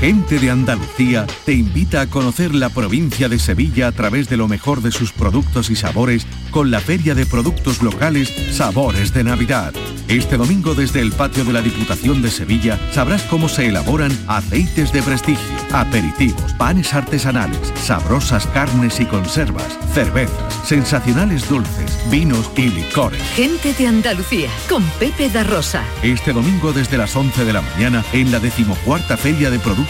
Gente de Andalucía te invita a conocer la provincia de Sevilla a través de lo mejor de sus productos y sabores con la Feria de Productos Locales Sabores de Navidad. Este domingo desde el patio de la Diputación de Sevilla sabrás cómo se elaboran aceites de prestigio, aperitivos, panes artesanales, sabrosas carnes y conservas, cervezas, sensacionales dulces, vinos y licores. Gente de Andalucía con Pepe da Rosa. Este domingo desde las 11 de la mañana en la decimocuarta Feria de Productos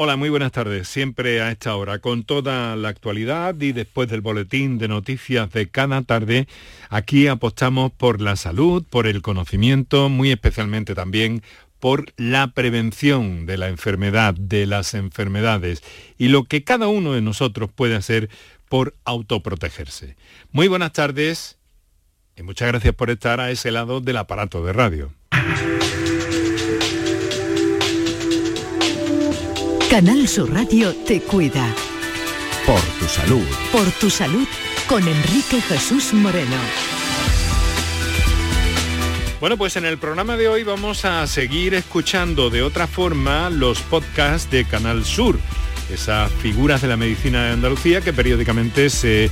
Hola, muy buenas tardes. Siempre a esta hora, con toda la actualidad y después del boletín de noticias de cada tarde, aquí apostamos por la salud, por el conocimiento, muy especialmente también por la prevención de la enfermedad, de las enfermedades y lo que cada uno de nosotros puede hacer por autoprotegerse. Muy buenas tardes y muchas gracias por estar a ese lado del aparato de radio. Canal Sur Radio te cuida. Por tu salud. Por tu salud con Enrique Jesús Moreno. Bueno, pues en el programa de hoy vamos a seguir escuchando de otra forma los podcasts de Canal Sur, esas figuras de la medicina de Andalucía que periódicamente se,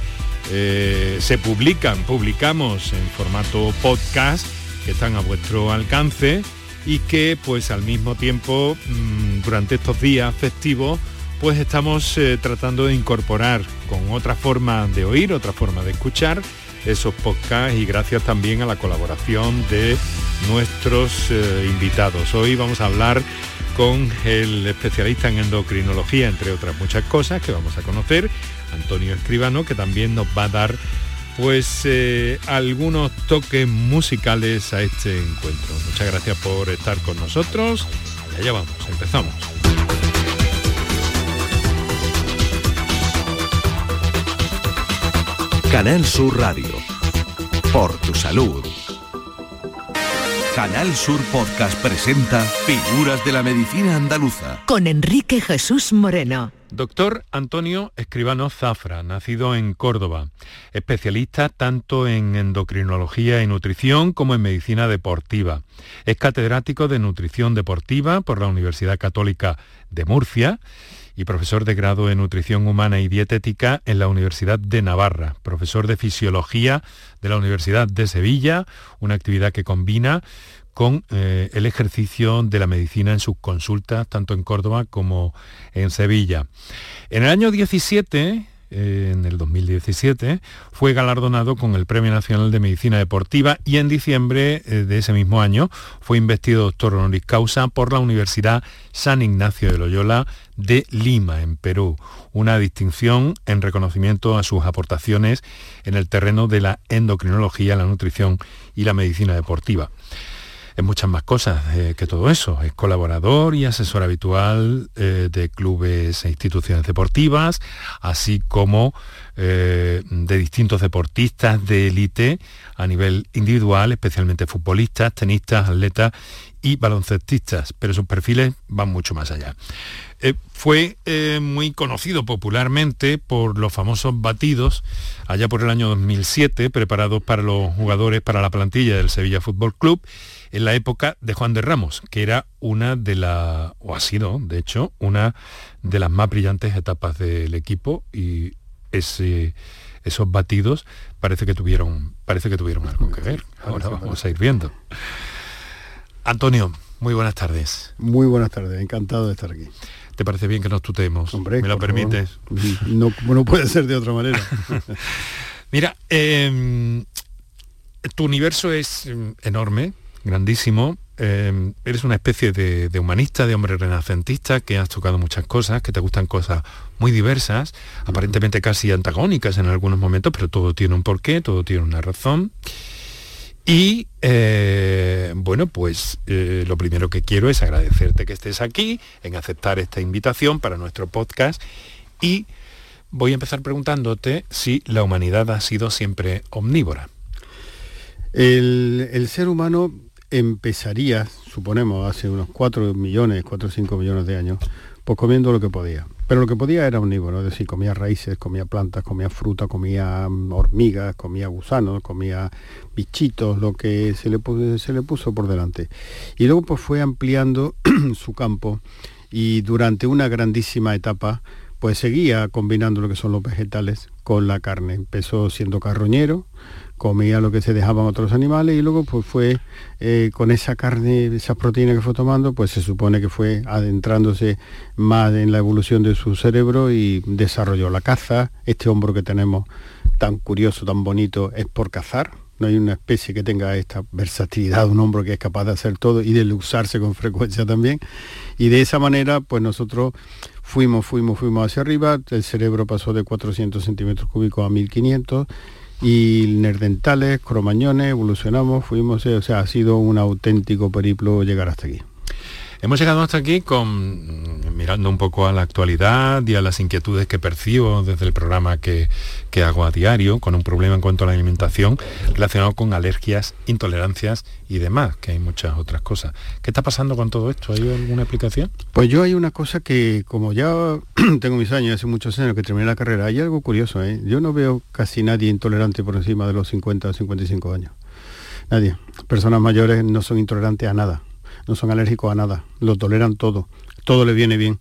eh, se publican, publicamos en formato podcast que están a vuestro alcance y que pues al mismo tiempo mm, durante estos días festivos pues estamos eh, tratando de incorporar con otra forma de oír, otra forma de escuchar esos podcasts y gracias también a la colaboración de nuestros eh, invitados. Hoy vamos a hablar con el especialista en endocrinología, entre otras muchas cosas que vamos a conocer, Antonio Escribano, que también nos va a dar pues eh, algunos toques musicales a este encuentro. Muchas gracias por estar con nosotros. Y allá vamos, empezamos. Canal Sur Radio. Por tu salud. Canal Sur Podcast presenta Figuras de la Medicina Andaluza. Con Enrique Jesús Moreno. Doctor Antonio Escribano Zafra, nacido en Córdoba, especialista tanto en endocrinología y nutrición como en medicina deportiva. Es catedrático de nutrición deportiva por la Universidad Católica de Murcia y profesor de grado en nutrición humana y dietética en la Universidad de Navarra, profesor de fisiología de la Universidad de Sevilla, una actividad que combina con eh, el ejercicio de la medicina en sus consultas, tanto en Córdoba como en Sevilla. En el año 17, en el 2017, fue galardonado con el Premio Nacional de Medicina Deportiva y en diciembre eh, de ese mismo año fue investido doctor honoris causa por la Universidad San Ignacio de Loyola de Lima, en Perú, una distinción en reconocimiento a sus aportaciones en el terreno de la endocrinología, la nutrición y la medicina deportiva es muchas más cosas eh, que todo eso. Es colaborador y asesor habitual eh, de clubes e instituciones deportivas, así como eh, de distintos deportistas de élite a nivel individual, especialmente futbolistas, tenistas, atletas y baloncestistas, pero sus perfiles van mucho más allá. fue muy conocido popularmente por los famosos batidos allá por el año 2007, preparados para los jugadores para la plantilla del Sevilla Fútbol Club en la época de Juan de Ramos, que era una de las, o ha sido, de hecho, una de las más brillantes etapas del equipo y ese, esos batidos parece que tuvieron, parece que tuvieron algo que ver. Ahora vamos a ir viendo. Antonio, muy buenas tardes. Muy buenas tardes, encantado de estar aquí. ¿Te parece bien que nos tutemos? ¿Me lo permites? No, no, puede ser de otra manera. Mira, em, tu universo es em, enorme, grandísimo. Eh, eres una especie de, humanista, de hombre renacentista, que has tocado muchas cosas, que te gustan cosas muy diversas, aparentemente casi antagónicas en algunos momentos, pero todo tiene un porqué, todo tiene una razón. Y eh, bueno, pues eh, lo primero que quiero es agradecerte que estés aquí, en aceptar esta invitación para nuestro podcast y voy a empezar preguntándote si la humanidad ha sido siempre omnívora. El ser humano empezaría, suponemos, hace unos 4 millones, 4 o 5 millones de años, pues comiendo lo que podía. Pero lo que podía era omnívoro, es decir, comía raíces, comía plantas, comía fruta, comía mm, hormigas, comía gusanos, comía bichitos, lo que se le, se le puso por delante. Y luego pues fue ampliando su campo y durante una grandísima etapa pues seguía combinando lo que son los vegetales con la carne. Empezó siendo carroñero, comía lo que se dejaban otros animales y luego pues fue eh, con esa carne, esas proteínas que fue tomando, pues se supone que fue adentrándose más en la evolución de su cerebro y desarrolló la caza. Este hombro que tenemos tan curioso, tan bonito, es por cazar. No hay una especie que tenga esta versatilidad, un hombro que es capaz de hacer todo y de usarse con frecuencia también. Y de esa manera, pues nosotros fuimos, fuimos, fuimos hacia arriba, el cerebro pasó de 400 centímetros cúbicos a 1500 y nerdentales, cromañones, evolucionamos, fuimos, o sea, ha sido un auténtico periplo llegar hasta aquí. Hemos llegado hasta aquí con mirando un poco a la actualidad y a las inquietudes que percibo desde el programa que, hago a diario, con un problema en cuanto a la alimentación relacionado con alergias, intolerancias y demás, que hay muchas otras cosas. ¿Qué está pasando con todo esto? ¿Hay alguna explicación? Pues yo hay una cosa que, como ya tengo mis años, hace muchos años que terminé la carrera, hay algo curioso, ¿eh? Yo no veo casi nadie intolerante por encima de los 50 o 55 años. Nadie. Personas mayores no son intolerantes a nada no son alérgicos a nada, lo toleran todo, todo le viene bien.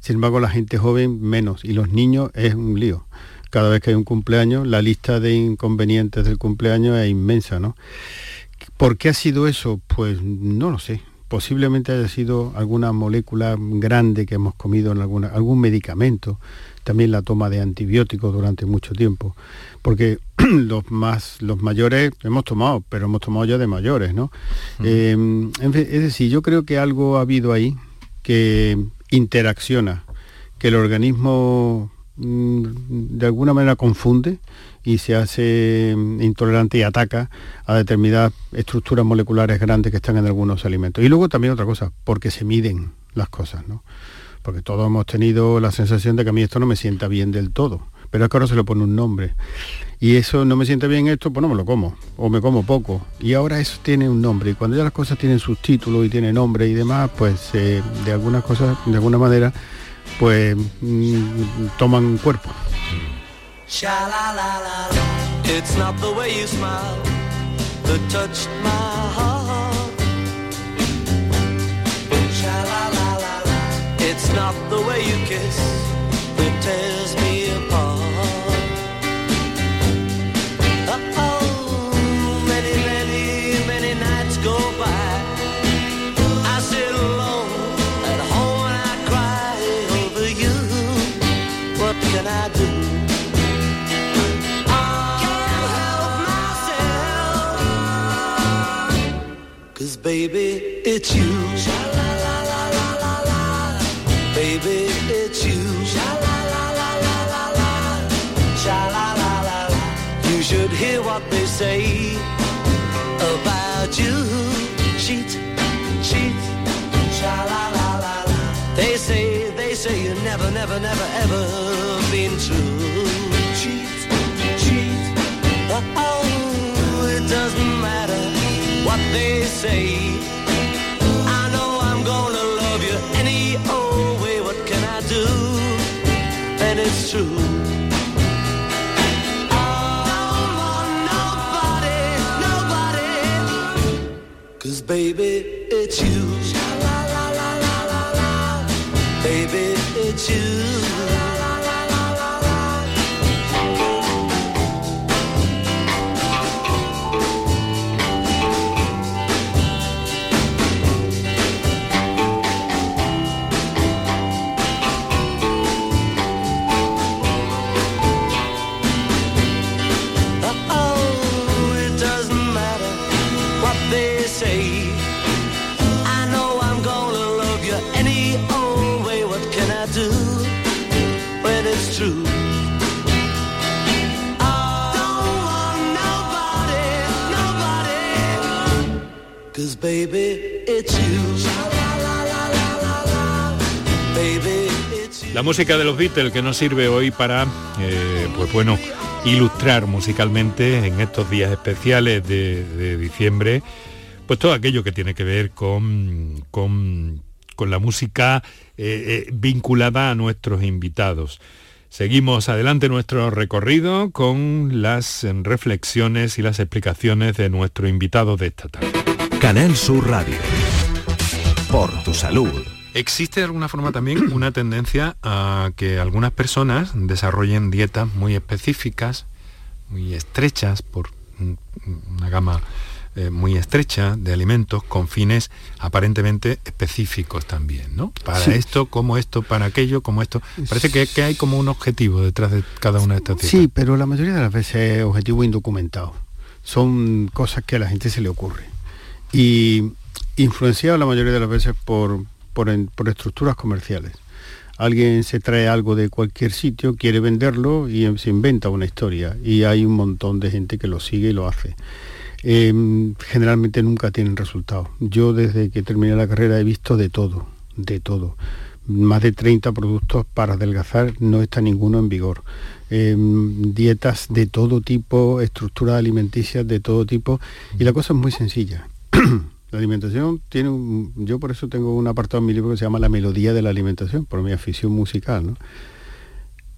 Sin embargo, la gente joven menos y los niños es un lío. Cada vez que hay un cumpleaños, la lista de inconvenientes del cumpleaños es inmensa, ¿no? ¿Por qué ha sido eso? Pues no lo sé. Posiblemente haya sido alguna molécula grande que hemos comido en alguna, algún medicamento, también la toma de antibióticos durante mucho tiempo, porque los más los mayores hemos tomado, pero hemos tomado ya de mayores, ¿no? Em, es decir, yo creo que algo ha habido ahí que interacciona, que el organismo de alguna manera confunde y se hace mm, intolerante y ataca a determinadas estructuras moleculares grandes que están en algunos alimentos. Y luego también otra cosa, porque se miden las cosas, ¿no? porque todos hemos tenido la sensación de que a mí esto no me sienta bien del todo, pero es que ahora se le pone un nombre. Y eso no me siente bien esto, pues no me lo como, o me como poco. Y ahora eso tiene un nombre, y cuando ya las cosas tienen sus títulos y tienen nombre y demás, pues eh, de algunas cosas, de alguna manera, pues mm, toman cuerpo. It's not the way you kiss baby, it's you. Baby, it's you. You should hear what they say about you. Cheat, cheat. They say, they say you never, never, never, ever been true. They say. I know I'm gonna love you any old way. What can I do? And it's true. Nobody, nobody. Cause baby, it's you. Baby, it's you. La música de los Beatles que nos sirve hoy para, eh, pues bueno, ilustrar musicalmente en estos días especiales de, diciembre, pues todo aquello que tiene que ver con, con, la música eh, eh, vinculada a nuestros invitados. Seguimos adelante nuestro recorrido con las reflexiones y las explicaciones de nuestro invitado de esta tarde. Canal Sur Radio. Por tu salud. Existe de alguna forma también una tendencia a que algunas personas desarrollen dietas muy específicas, muy estrechas, por un- una gama eh, muy estrecha de alimentos con fines aparentemente específicos también, ¿no? Para Sí. esto, como esto, para aquello, como esto. Parece que, que hay como un objetivo detrás de cada una de estas dietas. Sí, pero la mayoría de las veces es objetivo indocumentado. Son cosas que a la gente se le ocurre. Y influenciado la mayoría de las veces por, por, estructuras comerciales. Alguien se trae algo de cualquier sitio, quiere venderlo y em- se inventa una historia. Y hay un montón de gente que lo sigue y lo hace. Em, generalmente nunca tienen resultado. Yo desde que terminé la carrera he visto de todo, de todo. Más de 30 productos para adelgazar, no está ninguno en vigor. Em, dietas de todo tipo, estructuras alimenticias de todo tipo. Y la cosa es muy sencilla. La alimentación tiene un... Yo por eso tengo un apartado en mi libro que se llama La melodía de la alimentación, por mi afición musical. ¿no?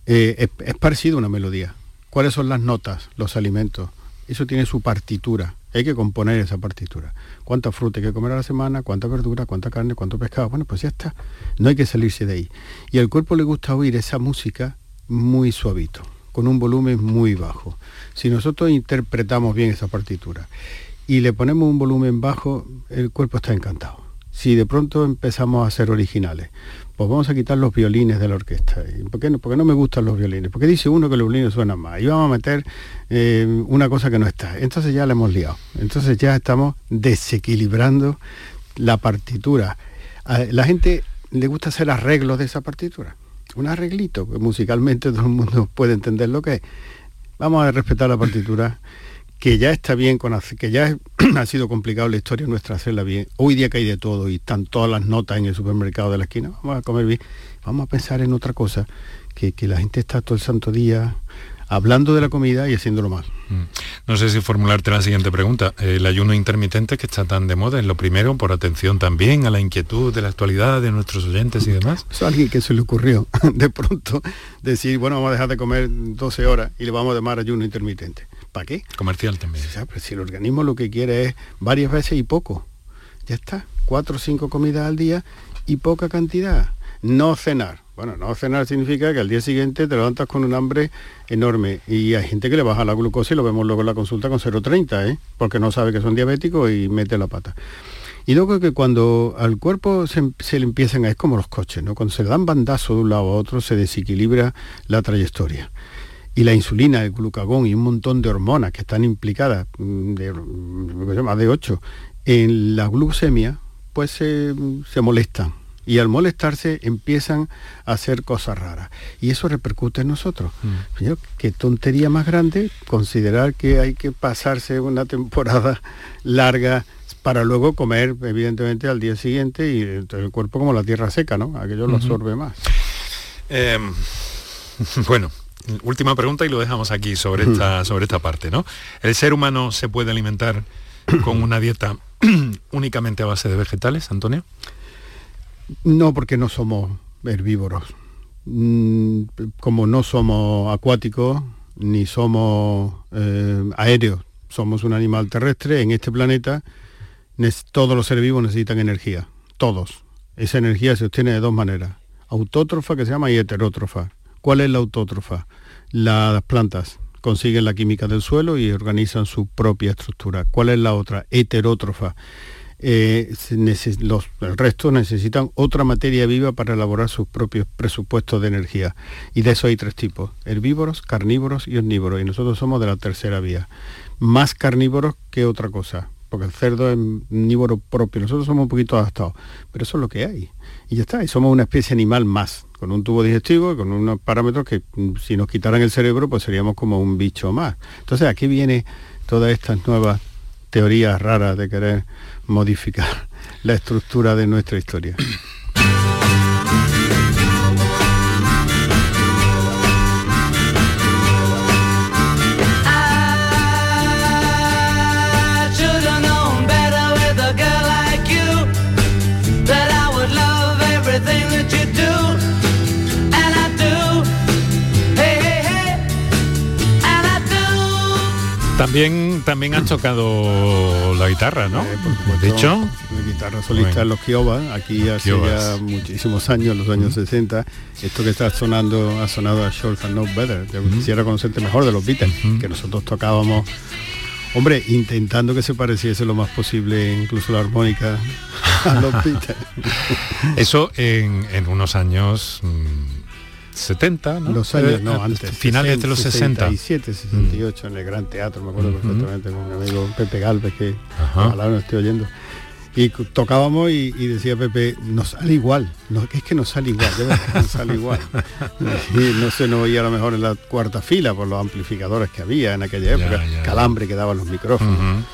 Eh, es, parecido a una melodía. ¿Cuáles son las notas, los alimentos? Eso tiene su partitura. Hay que componer esa partitura. ¿Cuánta fruta hay que comer a la semana? ¿Cuánta verdura? ¿Cuánta carne? ¿Cuánto pescado? Bueno, pues ya está. No hay que salirse de ahí. Y al cuerpo le gusta oír esa música muy suavito, con un volumen muy bajo. Si nosotros interpretamos bien esa partitura y le ponemos un volumen bajo, el cuerpo está encantado. Si de pronto empezamos a ser originales, pues vamos a quitar los violines de la orquesta. ¿Y ¿Por qué no, porque no me gustan los violines? Porque dice uno que los violines suenan más. Y vamos a meter eh, una cosa que no está. Entonces ya la hemos liado. Entonces ya estamos desequilibrando la partitura. A la gente le gusta hacer arreglos de esa partitura. Un arreglito, que musicalmente todo el mundo puede entender lo que es. Vamos a respetar la partitura que ya está bien con hacer- que ya es- ha sido complicado la historia nuestra hacerla bien. Hoy día que hay de todo y están todas las notas en el supermercado de la esquina, vamos a comer bien. Vamos a pensar en otra cosa, que, que la gente está todo el santo día hablando de la comida y haciéndolo mal. No sé si formularte la siguiente pregunta. El ayuno intermitente que está tan de moda es lo primero, por atención también a la inquietud de la actualidad de nuestros oyentes y demás. Eso a alguien que se le ocurrió de pronto decir, bueno, vamos a dejar de comer 12 horas y le vamos a llamar ayuno intermitente. ¿Para qué? Comercial también. O sea, pero si el organismo lo que quiere es varias veces y poco. Ya está. Cuatro o cinco comidas al día y poca cantidad. No cenar. Bueno, no cenar significa que al día siguiente te levantas con un hambre enorme. Y hay gente que le baja la glucosa y lo vemos luego en la consulta con 0,30, ¿eh? porque no sabe que son diabéticos y mete la pata. Y luego que cuando al cuerpo se, se le empiezan a... Es como los coches, ¿no? Cuando se le dan bandazos de un lado a otro se desequilibra la trayectoria y la insulina, el glucagón y un montón de hormonas que están implicadas, mm, de, mm, más de ocho, en la glucemia pues se, se molestan y al molestarse empiezan a hacer cosas raras. Y eso repercute en nosotros. Mm. Señor, qué tontería más grande considerar que hay que pasarse una temporada larga para luego comer, evidentemente, al día siguiente y el cuerpo como la tierra seca, ¿no? Aquello lo absorbe más. Eh, bueno, última pregunta y lo dejamos aquí sobre esta, sobre esta parte, ¿no? ¿El ser humano se puede alimentar con una dieta únicamente a base de vegetales, Antonio? No, porque no somos herbívoros. Mm, Como no somos acuáticos ni somos eh, aéreos, somos un animal terrestre en este planeta. Todos los seres vivos necesitan energía, todos. Esa energía se obtiene de dos maneras, autótrofa que se llama y heterótrofa. ¿Cuál es la autótrofa? Las plantas consiguen la química del suelo y organizan su propia estructura. ¿Cuál es la otra? Heterótrofa eh, los, el resto necesitan otra materia viva para elaborar sus propios presupuestos de energía. Y de eso hay tres tipos, herbívoros, carnívoros y omnívoros. Y nosotros somos de la tercera vía. Más carnívoros que otra cosa, porque el cerdo es omnívoro propio. Nosotros somos un poquito adaptados, pero eso es lo que hay. Y ya está, y somos una especie animal más, con un tubo digestivo, y con unos parámetros que mm, si nos quitaran el cerebro, pues seríamos como un bicho más. Entonces aquí viene todas estas nuevas teorías raras de querer modificar la estructura de nuestra historia. También, también has tocado la guitarra, ¿no? Eh, de hecho, mi guitarra solista Bueno. en los Kiowa, aquí hace Kiobas. ya muchísimos años, los años 60, esto que está sonando, ha sonado a Short and Know Better. Yo quisiera conocerte mejor de los Beatles, que nosotros tocábamos, hombre, intentando que se pareciese lo más posible, incluso la armónica, a los Beatles. eso en, en unos años mm, 70, ¿no? Los años, Eh, no, eh, antes. Finales de los 60. 67, 68, en el Gran Teatro, me acuerdo perfectamente con mi amigo Pepe Galvez, que Ajá. ojalá no estoy oyendo. Y tocábamos y, y decía Pepe, nos sale igual, no, es que nos sale igual, de verdad que nos sale igual. Y no se nos oía a lo mejor en la cuarta fila por los amplificadores que había en aquella época, ya, ya. calambre que daban los micrófonos.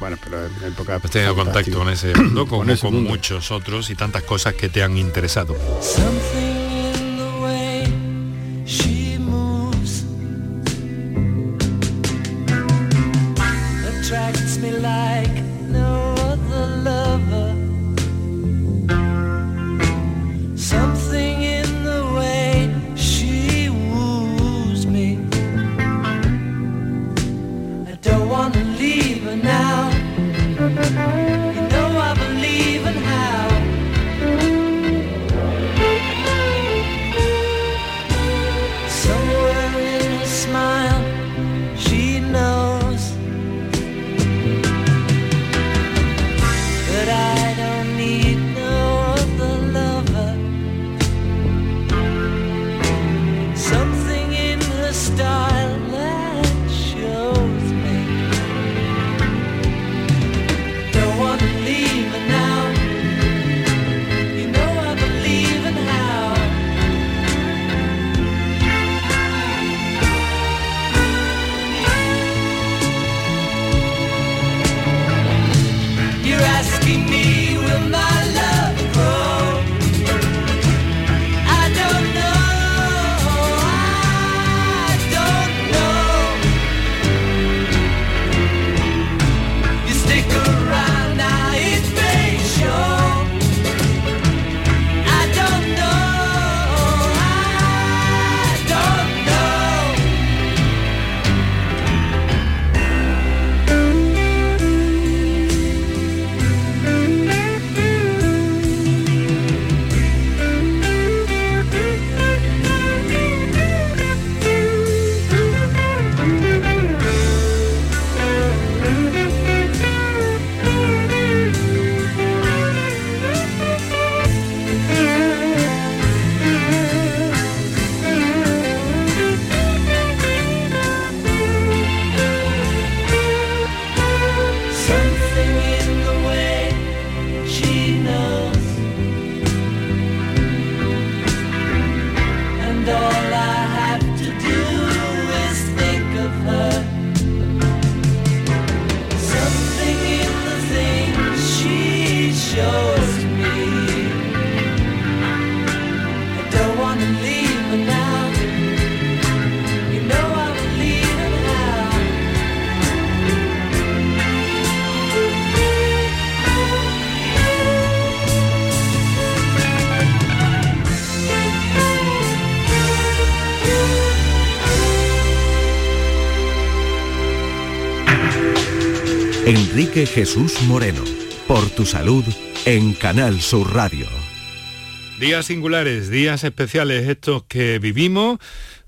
Bueno, pero en época... Has tenido contacto con ese mundo, como Con con, ese mundo. muchos otros y tantas cosas que te han interesado. Something Jesús Moreno, por tu salud en Canal Sur Radio. Días singulares, días especiales estos que vivimos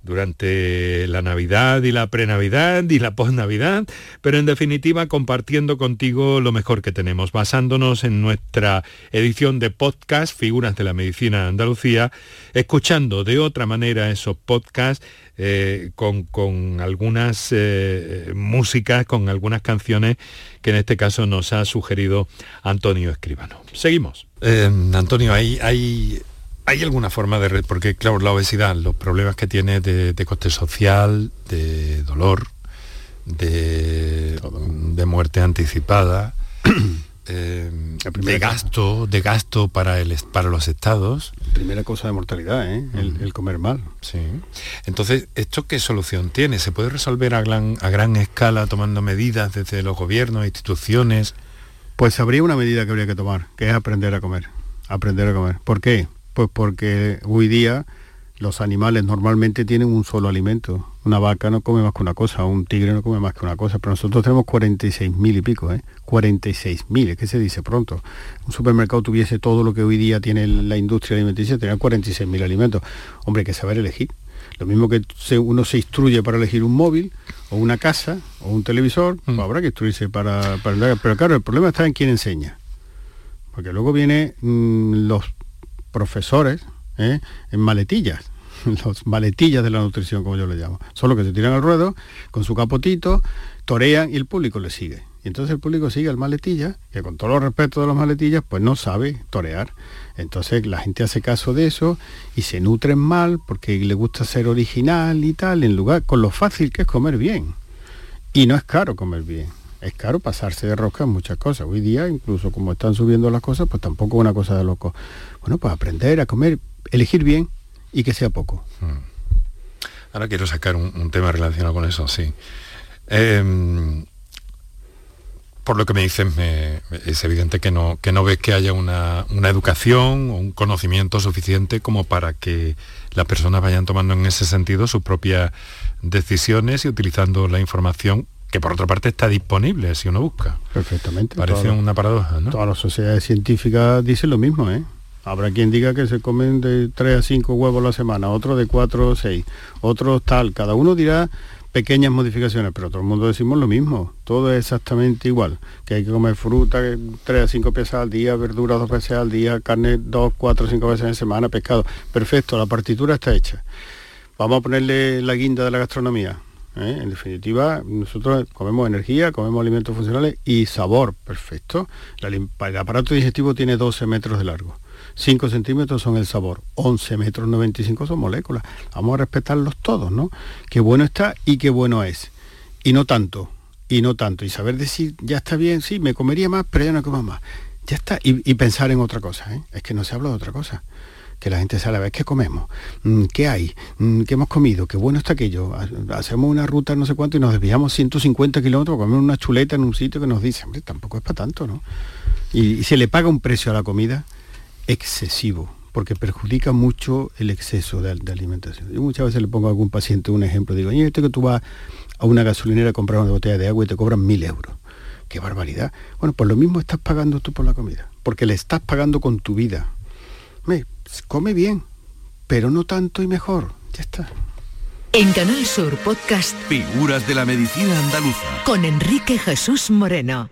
durante la Navidad y la prenavidad y la posnavidad, pero en definitiva compartiendo contigo lo mejor que tenemos, basándonos en nuestra edición de podcast Figuras de la Medicina Andalucía, escuchando de otra manera esos podcasts eh, con, algunas eh, músicas, con algunas canciones que en este caso nos ha sugerido Antonio Escribano. Seguimos. Eh, Antonio, hay, hay ¿Hay alguna forma de... Porque claro, la obesidad, los problemas que tiene de, coste social, de dolor, de, de muerte anticipada, eh, de gasto, de gasto para, el, para los estados. Primera cosa de mortalidad, ¿eh? el, comer mal. Sí. Entonces, ¿esto qué solución tiene? ¿Se puede resolver a gran, a gran escala tomando medidas desde los gobiernos, instituciones? Pues habría una medida que habría que tomar, que es aprender a comer. Aprender a comer. ¿Por qué? Pues porque hoy día los animales normalmente tienen un solo alimento. Una vaca no come más que una cosa, un tigre no come más que una cosa, pero nosotros tenemos 46.000 y pico, ¿eh? 46.000, es que se dice pronto. Un supermercado tuviese todo lo que hoy día tiene la industria alimenticia, tenía 46.000 alimentos. Hombre, hay que saber elegir. Lo mismo que uno se instruye para elegir un móvil, o una casa, o un televisor, pues mm. habrá que instruirse para, para... Pero claro, el problema está en quién enseña. Porque luego vienen mm, los profesores ¿eh? en maletillas, los maletillas de la nutrición, como yo le llamo. Solo que se tiran al ruedo con su capotito, torean y el público le sigue. Y entonces el público sigue al maletilla, que con todo los respeto de los maletillas, pues no sabe torear. Entonces la gente hace caso de eso y se nutren mal porque le gusta ser original y tal, en lugar con lo fácil que es comer bien. Y no es caro comer bien es caro pasarse de rosca en muchas cosas. Hoy día, incluso como están subiendo las cosas, pues tampoco es una cosa de loco. Bueno, pues aprender a comer, elegir bien y que sea poco. Hmm. Ahora quiero sacar un, tema relacionado con eso, sí. Em, por lo que me dices, es evidente que no, que no ves que haya una, una, educación o un conocimiento suficiente como para que las personas vayan tomando en ese sentido sus propias decisiones y utilizando la información que por otra parte está disponible si uno busca. Perfectamente. Parece una paradoja, ¿no? Todas las sociedades científicas dicen lo mismo, ¿eh? Habrá quien diga que se comen de 3 a 5 huevos a la semana, otro de 4 o 6, otros tal. Cada uno dirá pequeñas modificaciones, pero todo el mundo decimos lo mismo. Todo es exactamente igual. Que hay que comer fruta 3 a 5 veces al día, verduras 2 veces al día, carne 2, 4, 5 veces en semana, pescado. Perfecto, la partitura está hecha. Vamos a ponerle la guinda de la gastronomía ¿eh? En definitiva, nosotros comemos energía, comemos alimentos funcionales y sabor, perfecto. el aparato digestivo tiene 12 metros de largo. 5 centímetros son el sabor, 11 metros 95 son moléculas. Vamos a respetarlos todos, ¿no? Qué bueno está y qué bueno es. Y no tanto, y no tanto. Y saber decir, ya está bien, sí, me comería más, pero ya no como más. Ya está. Y, pensar en otra cosa, ¿eh? Es que no se habla de otra cosa que la gente sabe a ver qué comemos, mm, qué hay, mm, qué hemos comido, qué bueno está aquello. Hacemos una ruta no sé cuánto y nos desviamos 150 kilómetros comer una chuleta en un sitio que nos dice, hombre, tampoco es para tanto, ¿no? Y, se le paga un precio a la comida excesivo, porque perjudica mucho el exceso de, alimentación. Yo muchas veces le pongo a algún paciente un ejemplo, digo, oye, este que tú vas a una gasolinera a comprar una botella de agua y te cobran mil euros. ¡Qué barbaridad! Bueno, pues lo mismo estás pagando tú por la comida, porque le estás pagando con tu vida. Pues, come bien, pero no tanto y mejor. Ya está. En Canal Sur Podcast Figuras de la Medicina Andaluza con Enrique Jesús Moreno.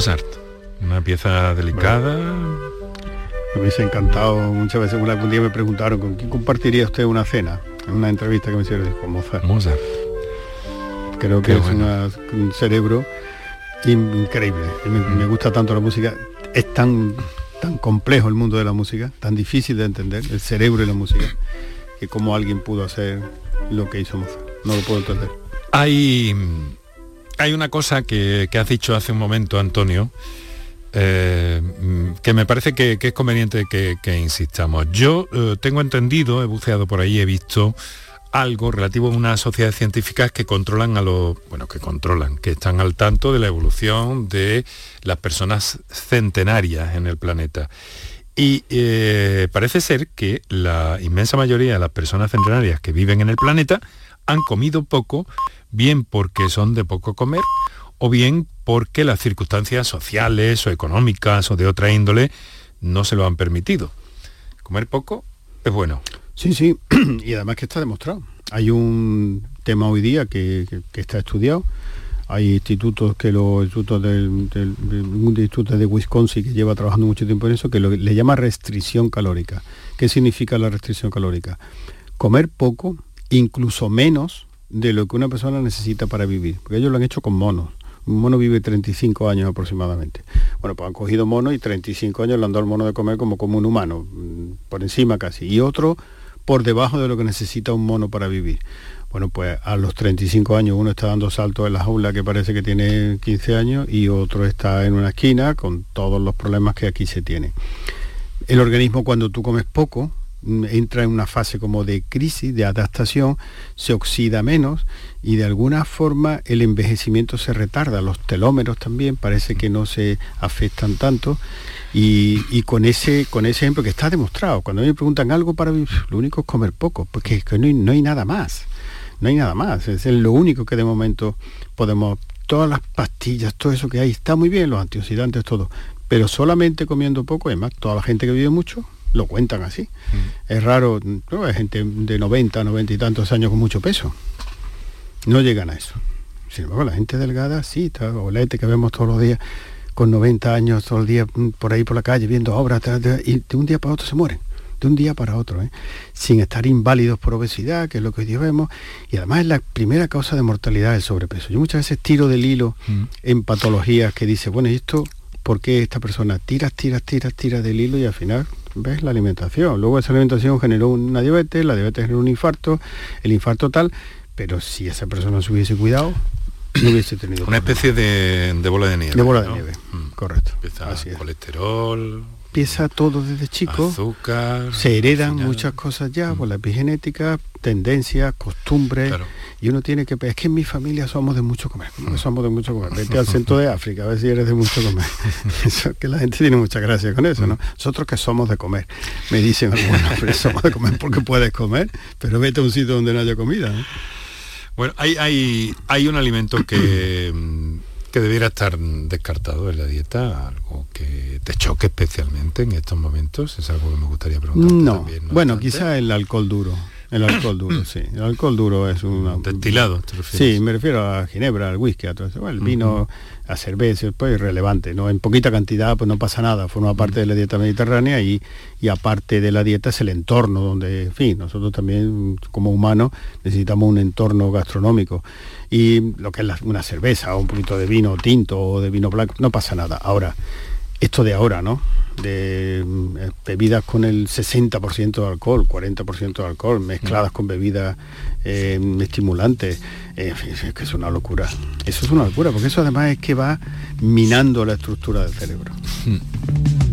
Mozart, una pieza delicada. Me hubiese encantado muchas veces. Un día me preguntaron con quién compartiría usted una cena. En una entrevista que me hicieron con Mozart. Mozart. Creo que es un cerebro increíble. Me, gusta tanto la música. Es tan, tan complejo el mundo de la música, tan difícil de entender, el cerebro y la música, que como alguien pudo hacer lo que hizo Mozart. No lo puedo entender. Hay hay una cosa que, que has dicho hace un momento, Antonio, eh, que me parece que, es conveniente que, que insistamos. Yo eh, tengo entendido, he buceado por ahí, he visto algo relativo a unas sociedades científicas que controlan a los, bueno, que controlan, que están al tanto de la evolución de las personas centenarias en el planeta. Y eh, parece ser que la inmensa mayoría de las personas centenarias que viven en el planeta han comido poco, bien porque son de poco comer, o bien porque las circunstancias sociales o económicas o de otra índole no se lo han permitido. Comer poco es bueno. Sí, sí, y además que está demostrado. Hay un tema hoy día que, que- está estudiado. Hay institutos que los institutos del, instituto de Wisconsin que lleva trabajando mucho tiempo en eso, que le llama restricción calórica. ¿Qué significa la restricción calórica? Comer poco, incluso menos de lo que una persona necesita para vivir. Porque ellos lo han hecho con monos. Un mono vive 35 años aproximadamente. Bueno, pues han cogido mono y 35 años le han dado al mono de comer como como un humano, mm, por encima casi. Y otro por debajo de lo que necesita un mono para vivir. Bueno, pues a los 35 años uno está dando saltos en la jaula que parece que tiene 15 años y otro está en una esquina con todos los problemas que aquí se tienen. El organismo cuando tú comes poco entra en una fase como de crisis, de adaptación, se oxida menos y de alguna forma el envejecimiento se retarda, los telómeros también parece que no se afectan tanto. Y, con ese con ese ejemplo que está demostrado, cuando mí me preguntan algo para vivir, lo único es comer poco, porque no hay, no hay nada más, no hay nada más, es lo único que de momento podemos, todas las pastillas, todo eso que hay, está muy bien, los antioxidantes, todo, pero solamente comiendo poco, además toda la gente que vive mucho lo cuentan así. Es raro, no, hay gente de 90, 90 y tantos años con mucho peso. No llegan a eso. Sin embargo, la gente delgada, sí, está, olete que vemos todos los días, con 90 años, todo el día mm, por ahí por la calle, viendo obras, y de un día para otro se mueren. De un día para otro, ¿eh? sin estar inválidos por obesidad, que es lo que hoy día vemos, y además es la primera causa de mortalidad el sobrepeso. Yo muchas veces tiro del hilo en patologías que dice, bueno, ¿y esto por qué esta persona tiras, tiras, tiras, tiras del hilo y al final ves la alimentación? Luego esa alimentación generó una diabetes, la diabetes generó un infarto, el infarto tal, pero si esa persona se hubiese cuidado, no hubiese tenido Una especie de, de bola de nieve. De bola de ¿no? nieve, correcto. Así es. colesterol, Empieza todo desde chico. azúcar. Se heredan muchas cosas ya por la epigenética, tendencias, costumbres. Y uno tiene que... Es que en mi familia somos de mucho comer. ¿Cómo que somos de mucho comer? Vete al centro de África a ver si eres de mucho comer. Eso, que la gente tiene mucha gracia con eso, ¿no? Nosotros que somos de comer. Me dicen algunos, pero somos de comer porque puedes comer, pero vete a un sitio donde no haya comida. ¿no? Bueno, hay, hay, hay un alimento que, mm, que debiera estar descartado en la dieta, algo que te choque especialmente en estos momentos, es algo que me gustaría preguntar. No, bueno, quizá el alcohol duro. El alcohol duro, sí. El alcohol duro es un... Destilado, ¿te refieres? Sí, me refiero a ginebra, al whisky, a todo eso. Bueno, el vino, a cerveza, pues es relevante, ¿no? En poquita cantidad pues no pasa nada, forma parte de la dieta mediterránea y, y aparte de la dieta es el entorno donde, en fin, nosotros también como humanos necesitamos un entorno gastronómico. Y lo que es la- una cerveza o un poquito de vino tinto o de vino blanco, no pasa nada. Ahora, esto de ahora, ¿no? De mm, eh, bebidas con el 60% de alcohol, 40% de alcohol, mezcladas con bebidas eh, estimulantes, eh, es que es una locura. Eso es una locura, porque eso además es que va minando la estructura del cerebro. Grooving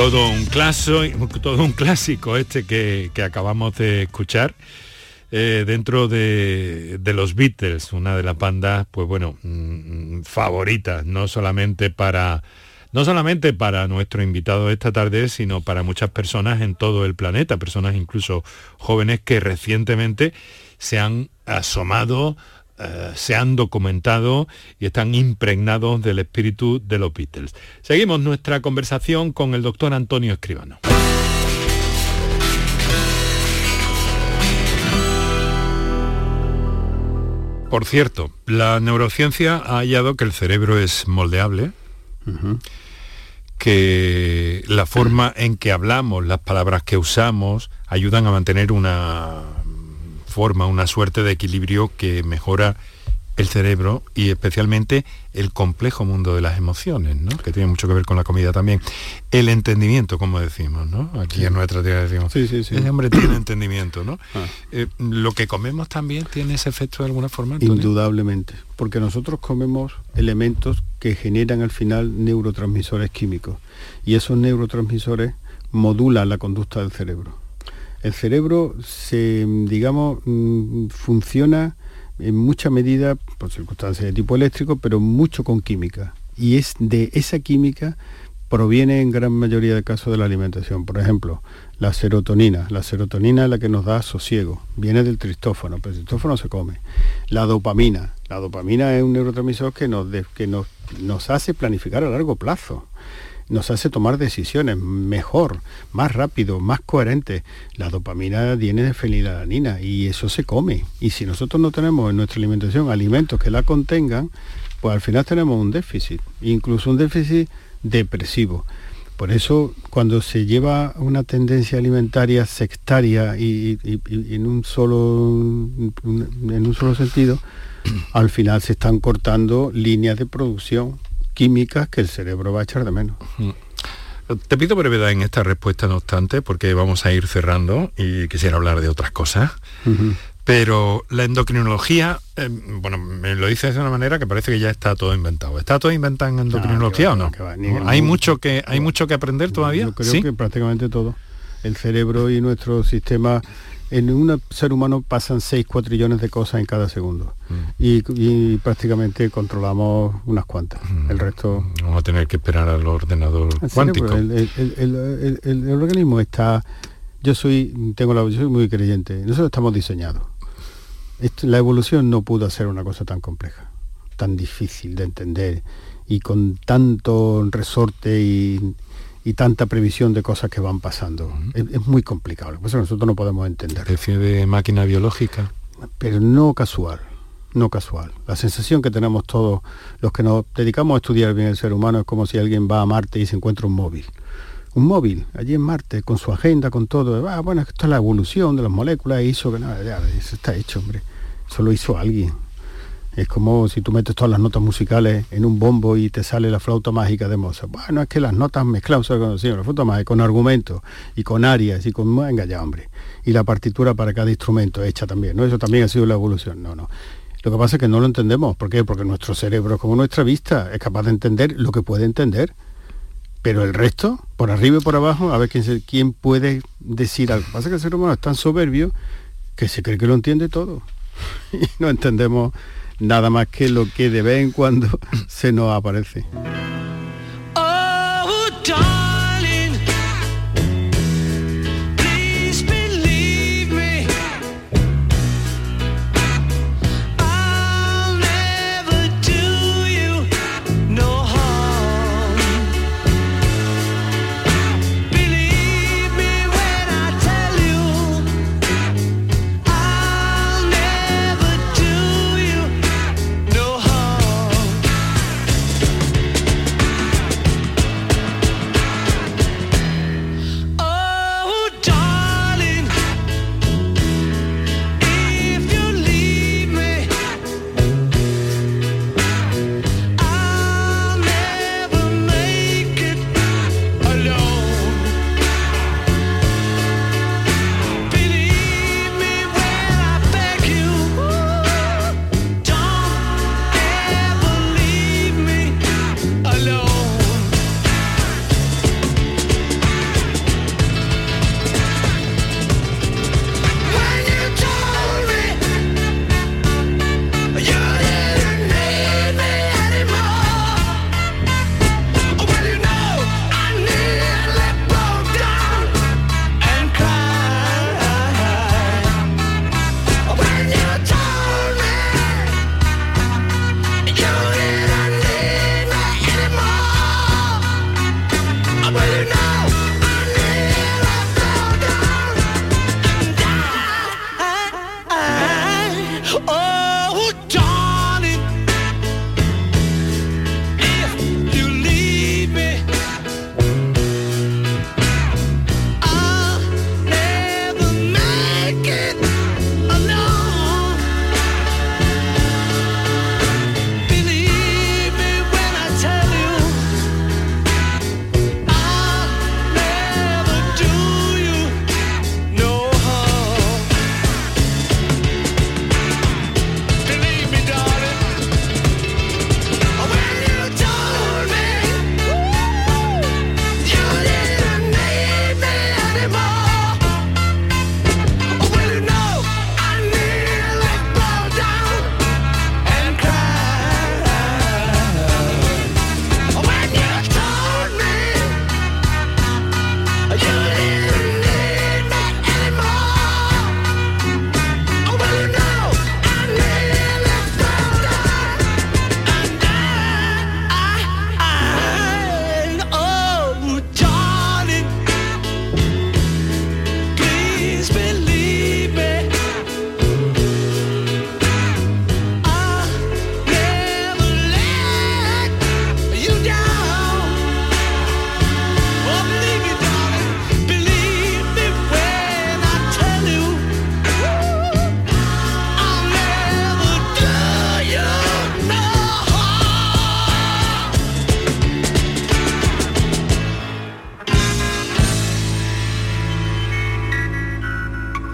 Todo un, clásico este que, acabamos de escuchar. Eh, dentro de, los Beatles, una de las bandas, pues bueno, mm, favoritas, no solamente para no solamente para nuestro invitado esta tarde, sino para muchas personas en todo el planeta, personas incluso jóvenes que recientemente se han asomado, eh, se han documentado y están impregnados del espíritu de los Beatles. Seguimos nuestra conversación con el doctor Antonio Escribano. Por cierto, la neurociencia ha hallado que el cerebro es moldeable, que la forma en que hablamos, las palabras que usamos, ayudan a mantener una forma, una suerte de equilibrio que mejora el cerebro y especialmente el complejo mundo de las emociones, ¿no? que tiene mucho que ver con la comida también. El entendimiento, como decimos, ¿no? Aquí en nuestra tierra decimos, sí, sí, ese hombre tiene entendimiento, ¿no? Ah. Eh, ¿Lo que comemos también tiene ese efecto de alguna forma? Indudablemente, porque nosotros comemos elementos que generan al final neurotransmisores químicos y esos neurotransmisores modulan la conducta del cerebro. El cerebro se, digamos, mm, funciona en mucha medida por circunstancias de tipo eléctrico, pero mucho con química. Y es de esa química proviene en gran mayoría de casos de la alimentación. Por ejemplo, la serotonina. La serotonina es la que nos da sosiego. Viene del tristófano, pero el tristófano se come. La dopamina. La dopamina es un neurotransmisor que nos, que nos, nos hace planificar a largo plazo nos hace tomar decisiones mejor, más rápido, más coherente. La dopamina viene de fenilalanina y eso se come. Y si nosotros no tenemos en nuestra alimentación alimentos que la contengan, pues al final tenemos un déficit, incluso un déficit depresivo. Por eso cuando se lleva una tendencia alimentaria sectaria y, en, un solo, en un solo sentido, al final se están cortando líneas de producción químicas que el cerebro va a echar de menos. Mm. Te pido brevedad en esta respuesta, no obstante, porque vamos a ir cerrando y quisiera hablar de otras cosas. Pero la endocrinología, eh, bueno, me lo dices de una manera que parece que ya está todo inventado. ¿Está todo inventado en endocrinología o no? ¿Hay, mucho que, ¿Hay mucho que aprender todavía? Yo creo que prácticamente todo. El cerebro y nuestro sistema en un ser humano pasan 6 cuatrillones de cosas en cada segundo mm. y, prácticamente controlamos unas cuantas. El mm. resto... Vamos a tener que esperar al ordenador cuántico. el, organismo está... Yo soy, tengo la, yo soy muy creyente. Nosotros estamos diseñados. la evolución no pudo hacer una cosa tan compleja, tan difícil de entender y con tanto resorte y, y tanta previsión de cosas que van pasando. es, muy complicado, lo que nosotros no podemos entender. Especie de máquina biológica. Pero no casual, no casual. La sensación que tenemos todos los que nos dedicamos a estudiar bien el ser humano es como si alguien va a Marte y se encuentra un móvil. Un móvil, allí en Marte, con su agenda, con todo. Ah, bueno, esto es la evolución de las moléculas, hizo que nada, ya, eso está hecho, hombre. Eso lo hizo alguien. Es como si tú metes todas las notas musicales en un bombo y te sale la flauta mágica de Mozart. Bueno, es que las notas mezcladas, con la flauta mágica, con argumentos y con arias y con... Venga ya, hombre. Y la partitura para cada instrumento hecha también, ¿no? Eso también ha sido la evolución. No, no. Lo que pasa es que no lo entendemos. ¿Por qué? Porque nuestro cerebro, como nuestra vista, es capaz de entender lo que puede entender. Pero el resto, por arriba y por abajo, a ver quién, quién puede decir algo. Lo que pasa es que el ser humano es tan soberbio que se cree que lo entiende todo. y no entendemos nada más que lo que de vez en cuando se nos aparece.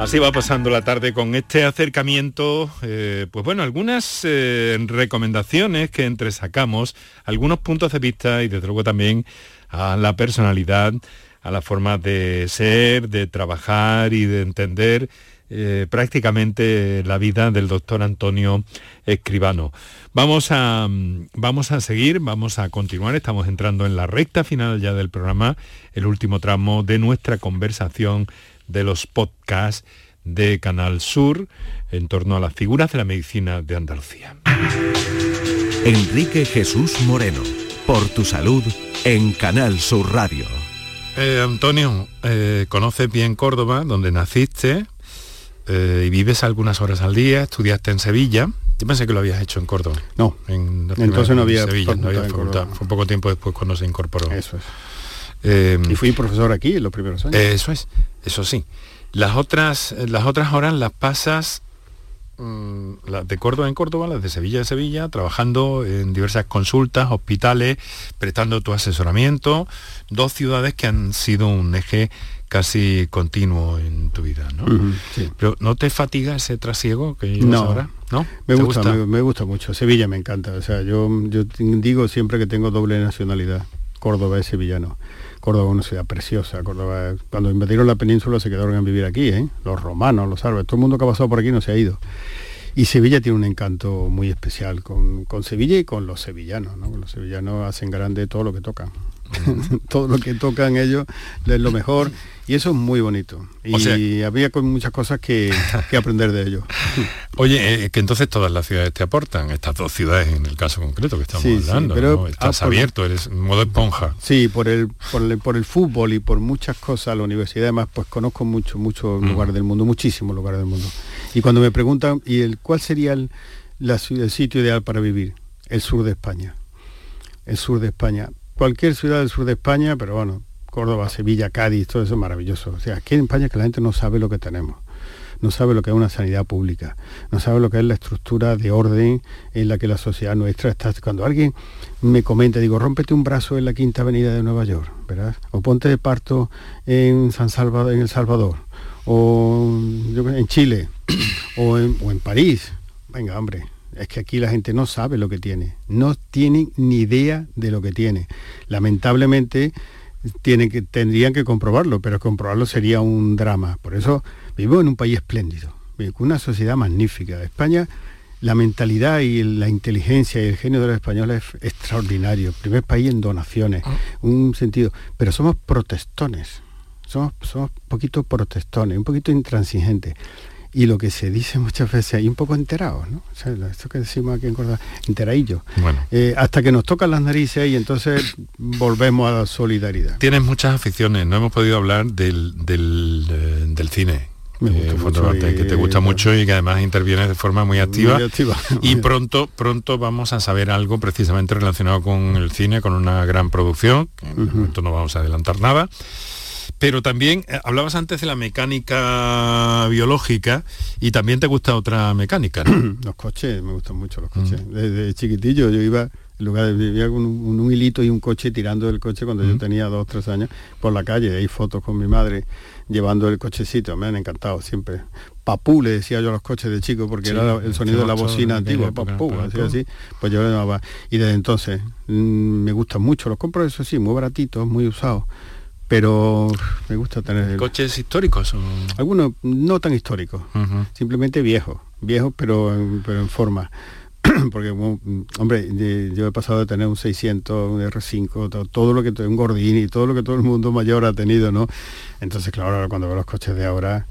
Así va pasando la tarde con este acercamiento, eh, pues bueno, algunas eh, recomendaciones que entresacamos, algunos puntos de vista y desde luego también a la personalidad, a la forma de ser, de trabajar y de entender eh, prácticamente la vida del doctor Antonio Escribano. Vamos a, vamos a seguir, vamos a continuar, estamos entrando en la recta final ya del programa, el último tramo de nuestra conversación de los podcasts de Canal Sur en torno a las figuras de la medicina de Andalucía. Enrique Jesús Moreno, por tu salud en Canal Sur Radio. Eh, Antonio, eh, conoces bien Córdoba, donde naciste eh, y vives algunas horas al día, estudiaste en Sevilla. Yo pensé que lo habías hecho en Córdoba. No, en entonces no había Sevilla, no había facultad. Fue poco tiempo después cuando se incorporó. Eso es. Eh, Y fui profesor aquí en los primeros años. Eso es, eso sí. Las otras, las otras horas las pasas mm, las de Córdoba en Córdoba, las de Sevilla en Sevilla, trabajando en diversas consultas, hospitales, prestando tu asesoramiento, dos ciudades que han sido un eje casi continuo en tu vida, ¿no? Sí. Pero ¿no te fatiga ese trasiego que llevas No, ahora? ¿No? Me ¿Te gusta, Me, me gusta mucho. Sevilla me encanta. O sea, yo, yo digo siempre que tengo doble nacionalidad. Córdoba es sevillano. Córdoba es una ciudad preciosa. Córdoba, cuando invadieron la península se quedaron a vivir aquí, ¿eh? Los romanos, los árabes, todo el mundo que ha pasado por aquí no se ha ido. Y Sevilla tiene un encanto muy especial con, con Sevilla y con los sevillanos, ¿no? Los sevillanos hacen grande todo lo que tocan. todo lo que tocan ellos es lo mejor y eso es muy bonito. Y O sea- había con muchas cosas que, que aprender de ellos. Oye, eh, que entonces todas las ciudades te aportan, estas dos ciudades en el caso concreto que estamos Sí, sí, hablando, pero- ¿no? Estás ah, por- abierto, eres en modo esponja. Sí, por el, por el, por el fútbol y por muchas cosas, la universidad además, pues conozco mucho, muchos lugares del mundo, muchísimos lugares del mundo. Y cuando me preguntan, ¿y el cuál sería el, la el sitio ideal para vivir? El sur de España. El sur de España. Cualquier ciudad del sur de España, pero bueno, Córdoba, Sevilla, Cádiz, todo eso es maravilloso. O sea, aquí en España que la gente no sabe lo que tenemos no sabe lo que es una sanidad pública, no sabe lo que es la estructura de orden en la que la sociedad nuestra está. Cuando alguien me comenta, digo, rómpete un brazo en la Quinta Avenida de Nueva York, ¿verdad? O ponte de parto en San Salvador, en El Salvador, o en Chile, o en, o en París. Venga, hombre, es que aquí la gente no sabe lo que tiene, no tienen ni idea de lo que tiene. Lamentablemente tienen que, tendrían que comprobarlo, pero comprobarlo sería un drama. Por eso vivimos en un país espléndido, vivo con una sociedad magnífica. España, la mentalidad y la inteligencia y el genio de los españoles es extraordinario. Primer país en donaciones, un sentido. Pero somos protestones, somos, somos un poquito protestones, un poquito intransigentes. Y lo que se dice muchas veces, hay un poco enterados, ¿no? O sea, esto que decimos aquí en Córdoba, enteradillos. Bueno. Eh, hasta que nos tocan las narices y entonces volvemos a la solidaridad. Tienes muchas aficiones, no hemos podido hablar del, del, eh, del cine. Me gusta eh, mucho y- que te gusta mucho y que además intervienes de forma muy activa. Muy activa. Y pronto, pronto vamos a saber algo precisamente relacionado con el cine, con una gran producción, que en el momento no vamos a adelantar nada. Pero también eh, hablabas antes de la mecánica biológica y también te gusta otra mecánica, ¿no? los coches, me gustan mucho los coches. Desde chiquitillo yo iba, en lugar de vivía con un, un hilito y un coche tirando del coche cuando yo tenía dos, tres años, por la calle, hay fotos con mi madre llevando el cochecito, me han encantado siempre. Papú le decía yo a los coches de chico porque Sí, era el sonido de la bocina antigua, papú. así, así, pues yo le llamaba. Y desde entonces mm, me gustan mucho, los compro eso sí, muy baratitos, muy usados, pero me gusta tener... ¿Coches históricos? o- Algunos no tan históricos, simplemente viejos, viejos pero, en- pero en forma. Porque, hombre, yo he pasado de tener un 600, un R5, to- todo lo que, un Gordini, todo lo que todo el mundo mayor ha tenido, ¿no? Entonces, claro, cuando veo los coches de ahora,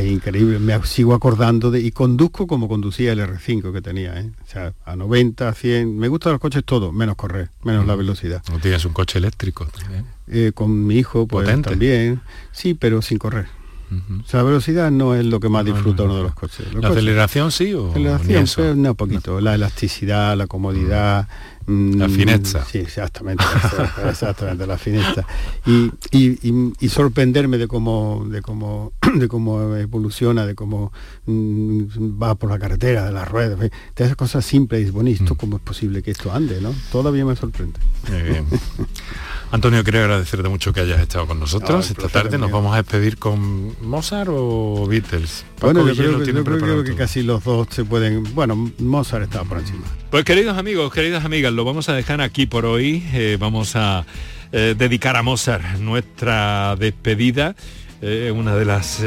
es increíble. Me sigo acordando de, y conduzco como conducía el R5 que tenía, ¿eh? O sea, a 90, 100, me gustan los coches todos, menos correr, menos la velocidad. ¿O tienes un coche eléctrico? también? Eh, con mi hijo, pues Potente. también, sí, pero sin correr. O sea, la velocidad no es lo que más disfruta uno de los coches. Los ¿La coches- aceleración sí o Aceleración, pues, no, poquito. La elasticidad, la comodidad. Mm, La fineza. Sí, exactamente. exactamente, la fineza. Y, y- y- y sorprenderme de cómo, de cómo, de cómo evoluciona, de cómo mm, va por la carretera, de las ruedas, de esas cosas simples y ¿y Mm. cómo es posible que esto ande? ¿no? Todavía me sorprende. Muy bien. Antonio, quiero agradecerte mucho que hayas estado con nosotros esta tarde. Nos vamos a despedir con Mozart o Beatles. bueno, yo creo, que, yo creo que casi los dos se pueden... Bueno, Mozart estaba por encima. Pues queridos amigos, queridas amigas, lo vamos a dejar aquí por hoy. Eh, vamos a eh, dedicar a Mozart nuestra despedida. Eh, una de las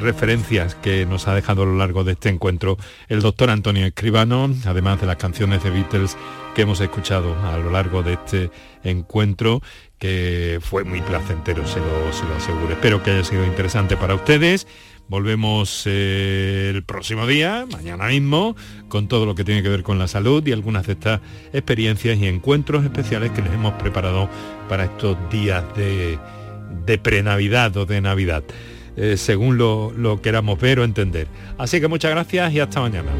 referencias que nos ha dejado a lo largo de este encuentro el doctor Antonio Escribano, además de las canciones de Beatles que hemos escuchado a lo largo de este encuentro que fue muy placentero, se lo, se lo aseguro. Espero que haya sido interesante para ustedes. Volvemos eh, el próximo día, mañana mismo, con todo lo que tiene que ver con la salud y algunas de estas experiencias y encuentros especiales que les hemos preparado para estos días de, de pre-Navidad o de Navidad, eh, según lo, lo queramos ver o entender. Así que muchas gracias y hasta mañana.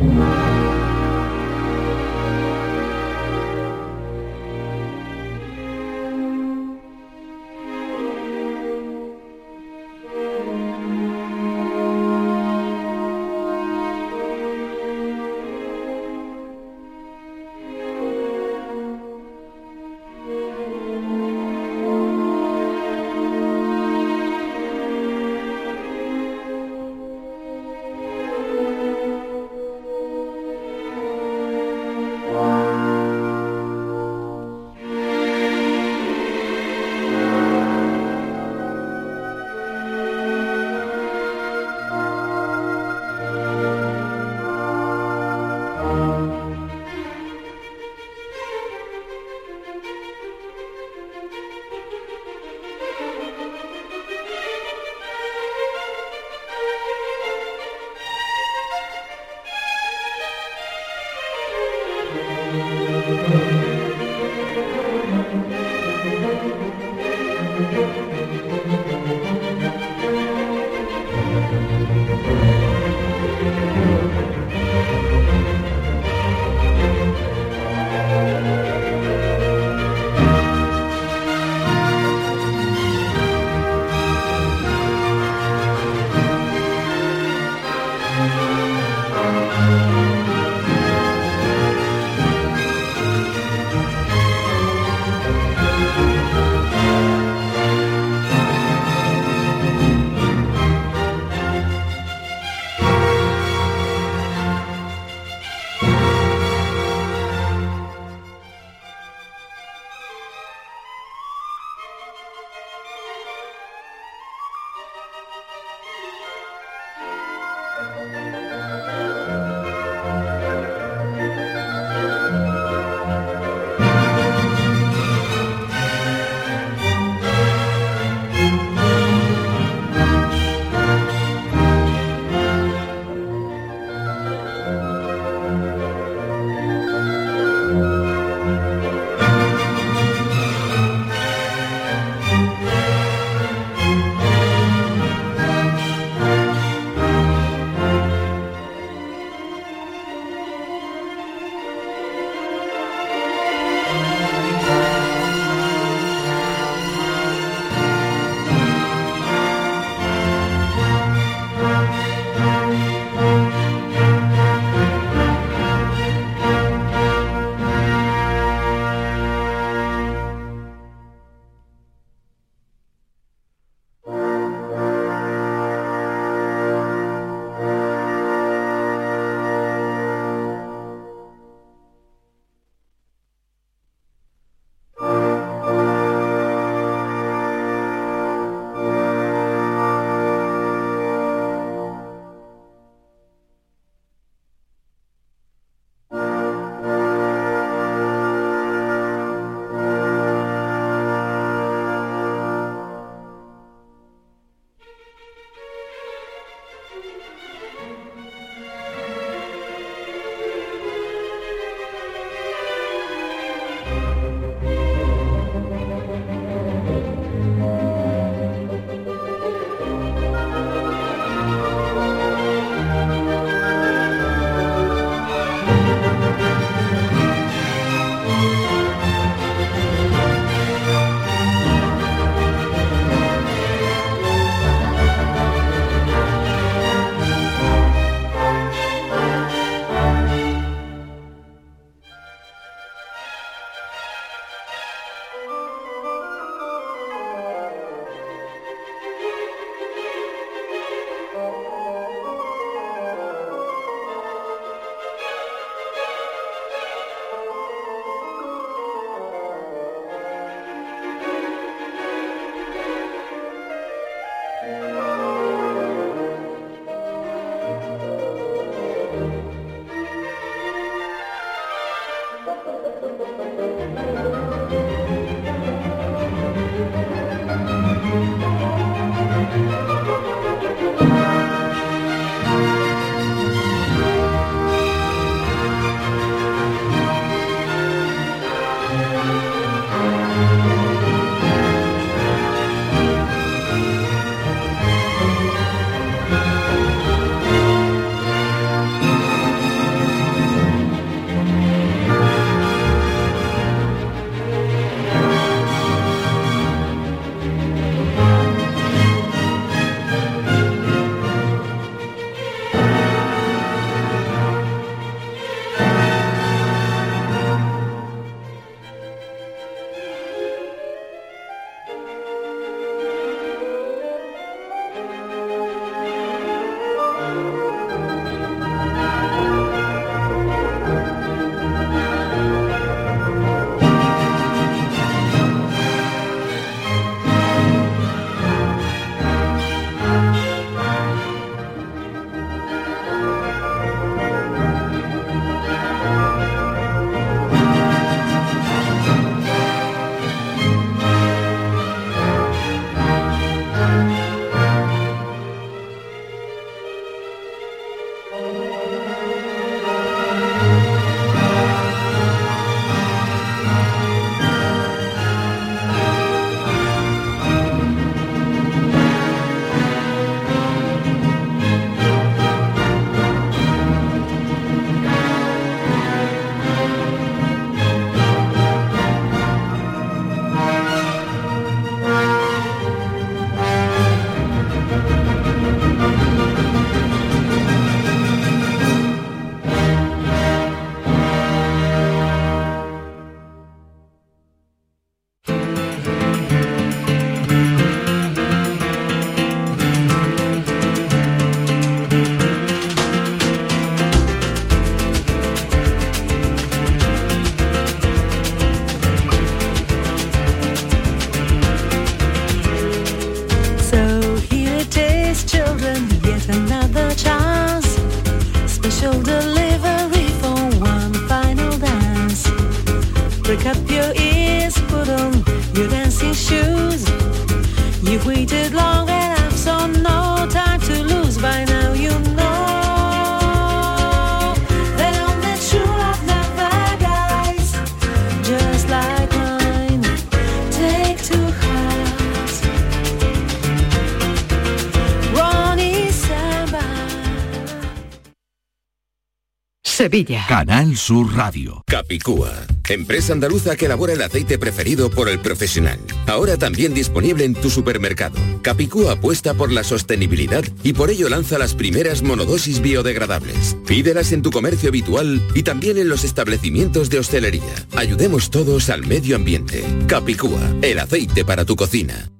Sevilla. Canal Sur Radio. Capicúa, empresa andaluza que elabora el aceite preferido por el profesional. Ahora también disponible en tu supermercado. Capicúa apuesta por la sostenibilidad y por ello lanza las primeras monodosis biodegradables. Pídelas en tu comercio habitual y también en los establecimientos de hostelería. Ayudemos todos al medio ambiente. Capicúa, el aceite para tu cocina.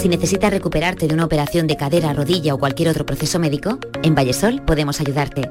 Si necesitas recuperarte de una operación de cadera, rodilla o cualquier otro proceso médico, en Vallesol podemos ayudarte.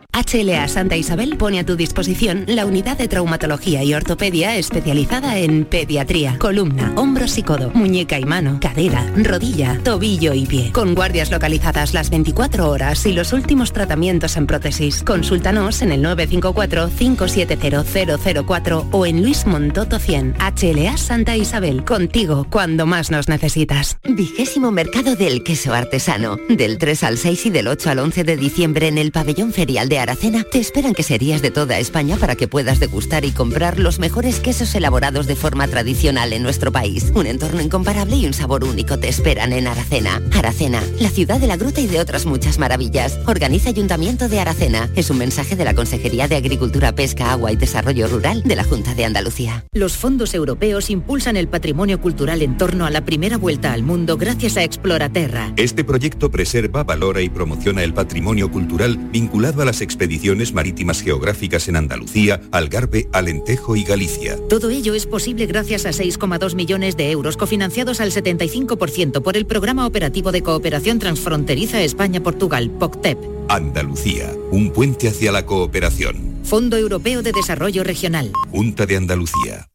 HLA Santa Isabel pone a tu disposición la unidad de traumatología y ortopedia especializada en pediatría, columna, hombros y codo, muñeca y mano, cadera, rodilla, tobillo y pie. Con guardias localizadas las 24 horas y los últimos tratamientos en prótesis. Consúltanos en el 954-570004 o en Luis Montoto 100. HLA Santa Isabel, contigo cuando más nos necesitas. Vigésimo Mercado del Queso Artesano. Del 3 al 6 y del 8 al 11 de diciembre en el Pabellón Ferial de Aracena te esperan queserías de toda España para que puedas degustar y comprar los mejores quesos elaborados de forma tradicional en nuestro país. Un entorno incomparable y un sabor único te esperan en Aracena. Aracena, la ciudad de la gruta y de otras muchas maravillas. Organiza Ayuntamiento de Aracena. Es un mensaje de la Consejería de Agricultura, Pesca, Agua y Desarrollo Rural de la Junta de Andalucía. Los fondos europeos impulsan el patrimonio cultural en torno a la primera vuelta al mundo gracias a Exploraterra. Este proyecto preserva, valora y promociona el patrimonio cultural vinculado a las expediciones marítimas geográficas en Andalucía, Algarve, Alentejo y Galicia. Todo ello es posible gracias a 6,2 millones de euros cofinanciados al 75% por el Programa Operativo de Cooperación Transfronteriza España-Portugal, POCTEP. Andalucía, un puente hacia la cooperación. Fondo Europeo de Desarrollo Regional. Junta de Andalucía.